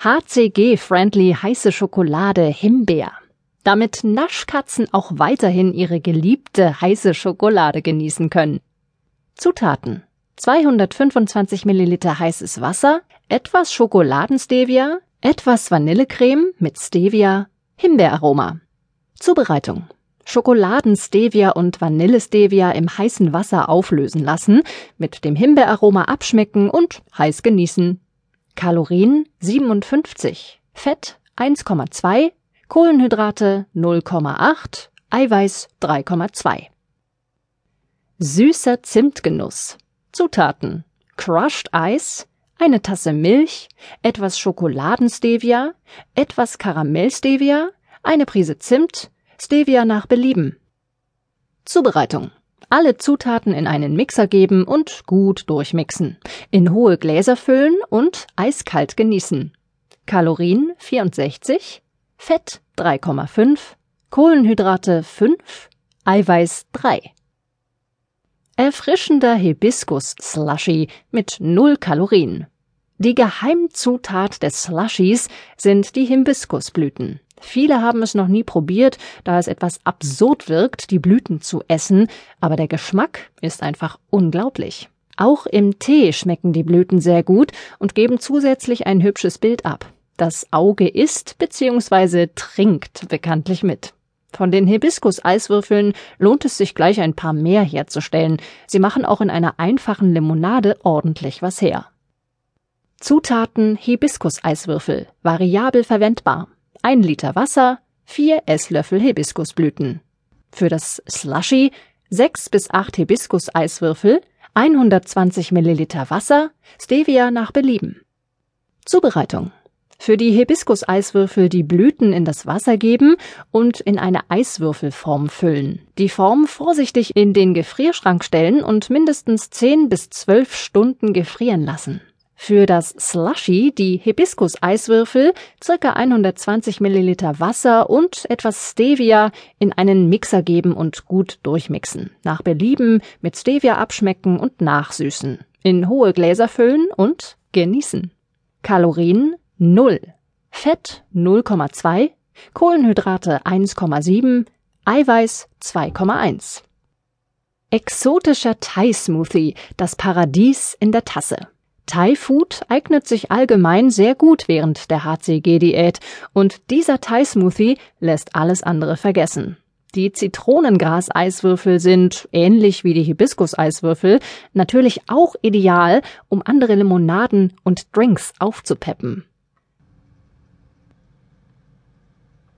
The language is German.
HCG-friendly heiße Schokolade Himbeer. Damit Naschkatzen auch weiterhin ihre geliebte heiße Schokolade genießen können. Zutaten 225 Milliliter heißes Wasser, etwas Schokoladenstevia, etwas Vanillecreme mit Stevia, Himbeeraroma. Zubereitung. Schokoladenstevia und Vanillestevia im heißen Wasser auflösen lassen, mit dem Himbeeraroma abschmecken und heiß genießen. Kalorien 57, Fett 1,2, Kohlenhydrate 0,8, Eiweiß 3,2. Süßer Zimtgenuss. Zutaten: Crushed Eis, eine Tasse Milch, etwas Schokoladenstevia, etwas Karamellstevia, eine Prise Zimt, Stevia nach Belieben. Zubereitung alle Zutaten in einen Mixer geben und gut durchmixen. In hohe Gläser füllen und eiskalt genießen. Kalorien 64, Fett 3,5, Kohlenhydrate 5, Eiweiß 3. Erfrischender Hibiskus-Slushy mit null Kalorien. Die Geheimzutat des Slushies sind die Hibiskusblüten. Viele haben es noch nie probiert, da es etwas absurd wirkt, die Blüten zu essen, aber der Geschmack ist einfach unglaublich. Auch im Tee schmecken die Blüten sehr gut und geben zusätzlich ein hübsches Bild ab. Das Auge isst bzw. trinkt bekanntlich mit. Von den Hibiskus-Eiswürfeln lohnt es sich gleich ein paar mehr herzustellen. Sie machen auch in einer einfachen Limonade ordentlich was her. Zutaten Hibiskus-Eiswürfel, variabel verwendbar. 1 Liter Wasser, 4 Esslöffel Hibiskusblüten. Für das Slushy 6 bis 8 Hibiskus-Eiswürfel, 120 Milliliter Wasser, Stevia nach Belieben. Zubereitung. Für die Hibiskus-Eiswürfel die Blüten in das Wasser geben und in eine Eiswürfelform füllen. Die Form vorsichtig in den Gefrierschrank stellen und mindestens 10 bis 12 Stunden gefrieren lassen. Für das Slushy die Hibiskus-Eiswürfel, circa 120 Milliliter Wasser und etwas Stevia in einen Mixer geben und gut durchmixen. Nach Belieben mit Stevia abschmecken und nachsüßen. In hohe Gläser füllen und genießen. Kalorien 0. Fett 0,2. Kohlenhydrate 1,7. Eiweiß 2,1. Exotischer Thai-Smoothie, das Paradies in der Tasse. Thai Food eignet sich allgemein sehr gut während der HCG-Diät und dieser Thai Smoothie lässt alles andere vergessen. Die Zitronengras-Eiswürfel sind, ähnlich wie die Hibiskus-Eiswürfel, natürlich auch ideal, um andere Limonaden und Drinks aufzupeppen.